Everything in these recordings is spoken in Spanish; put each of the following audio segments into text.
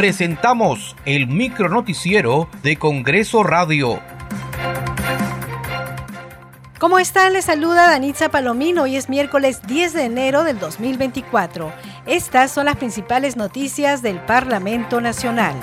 presentamos el micronoticiero de Congreso Radio. ¿Cómo están? Les saluda Danitza Palomino. Hoy es miércoles 10 de enero del 2024. Estas son las principales noticias del Parlamento Nacional.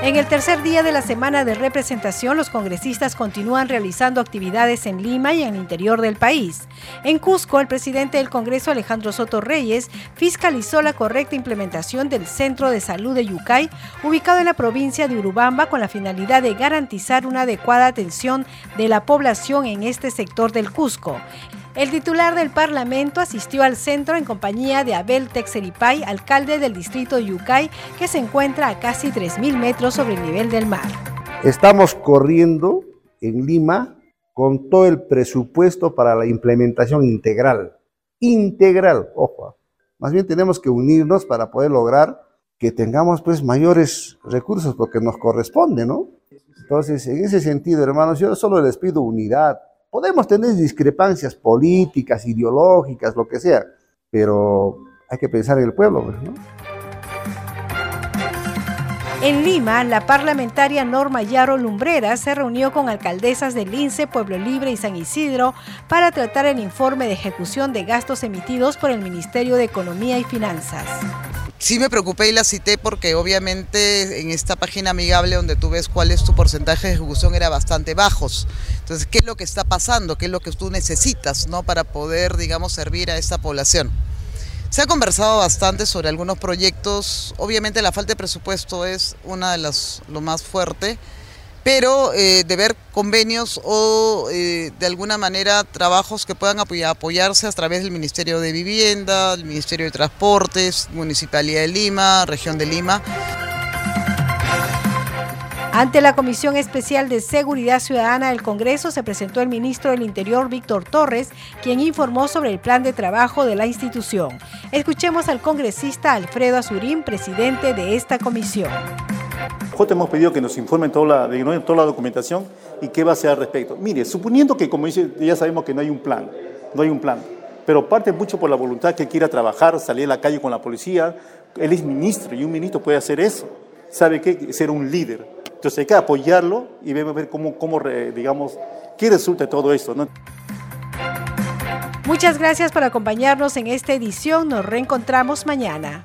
En el tercer día de la semana de representación, los congresistas continúan realizando actividades en Lima y en el interior del país. En Cusco, el presidente del Congreso, Alejandro Soto Reyes, fiscalizó la correcta implementación del Centro de Salud de Yucay, ubicado en la provincia de Urubamba, con la finalidad de garantizar una adecuada atención de la población en este sector del Cusco. El titular del Parlamento asistió al centro en compañía de Abel Texeripay, alcalde del distrito Yucay, que se encuentra a casi 3.000 metros sobre el nivel del mar. Estamos corriendo en Lima con todo el presupuesto para la implementación integral. Integral, ojo. Más bien tenemos que unirnos para poder lograr que tengamos pues mayores recursos porque nos corresponde, ¿no? Entonces, en ese sentido, hermanos, yo solo les pido unidad, Podemos tener discrepancias políticas, ideológicas, lo que sea, pero hay que pensar en el pueblo, pues. En Lima, la parlamentaria Norma Yaro Lumbrera se reunió con alcaldesas de Lince, Pueblo Libre y San Isidro para tratar el informe de ejecución de gastos emitidos por el Ministerio de Economía y Finanzas. Sí me preocupé y la cité porque obviamente en esta página amigable donde tú ves cuál es tu porcentaje de ejecución era bastante bajos. Entonces, ¿qué es lo que está pasando? ¿Qué es lo que tú necesitas ¿no? para poder, digamos, servir a esta población? Se ha conversado bastante sobre algunos proyectos. Obviamente la falta de presupuesto es una de las lo más fuerte pero eh, de ver convenios o eh, de alguna manera trabajos que puedan apoyarse a través del Ministerio de Vivienda, el Ministerio de Transportes, Municipalidad de Lima, Región de Lima. Ante la Comisión Especial de Seguridad Ciudadana del Congreso se presentó el ministro del Interior, Víctor Torres, quien informó sobre el plan de trabajo de la institución. Escuchemos al congresista Alfredo Azurín, presidente de esta comisión. Nosotros hemos pedido que nos informen toda la, toda la documentación y qué va a hacer al respecto. Mire, suponiendo que, como ya sabemos que no hay un plan, no hay un plan, pero parte mucho por la voluntad que quiera trabajar, salir a la calle con la policía. Él es ministro y un ministro puede hacer eso. ¿Sabe qué? Ser un líder. Entonces hay que apoyarlo y ver cómo, cómo digamos, qué resulta de todo esto. Muchas gracias por acompañarnos en esta edición. Nos reencontramos mañana.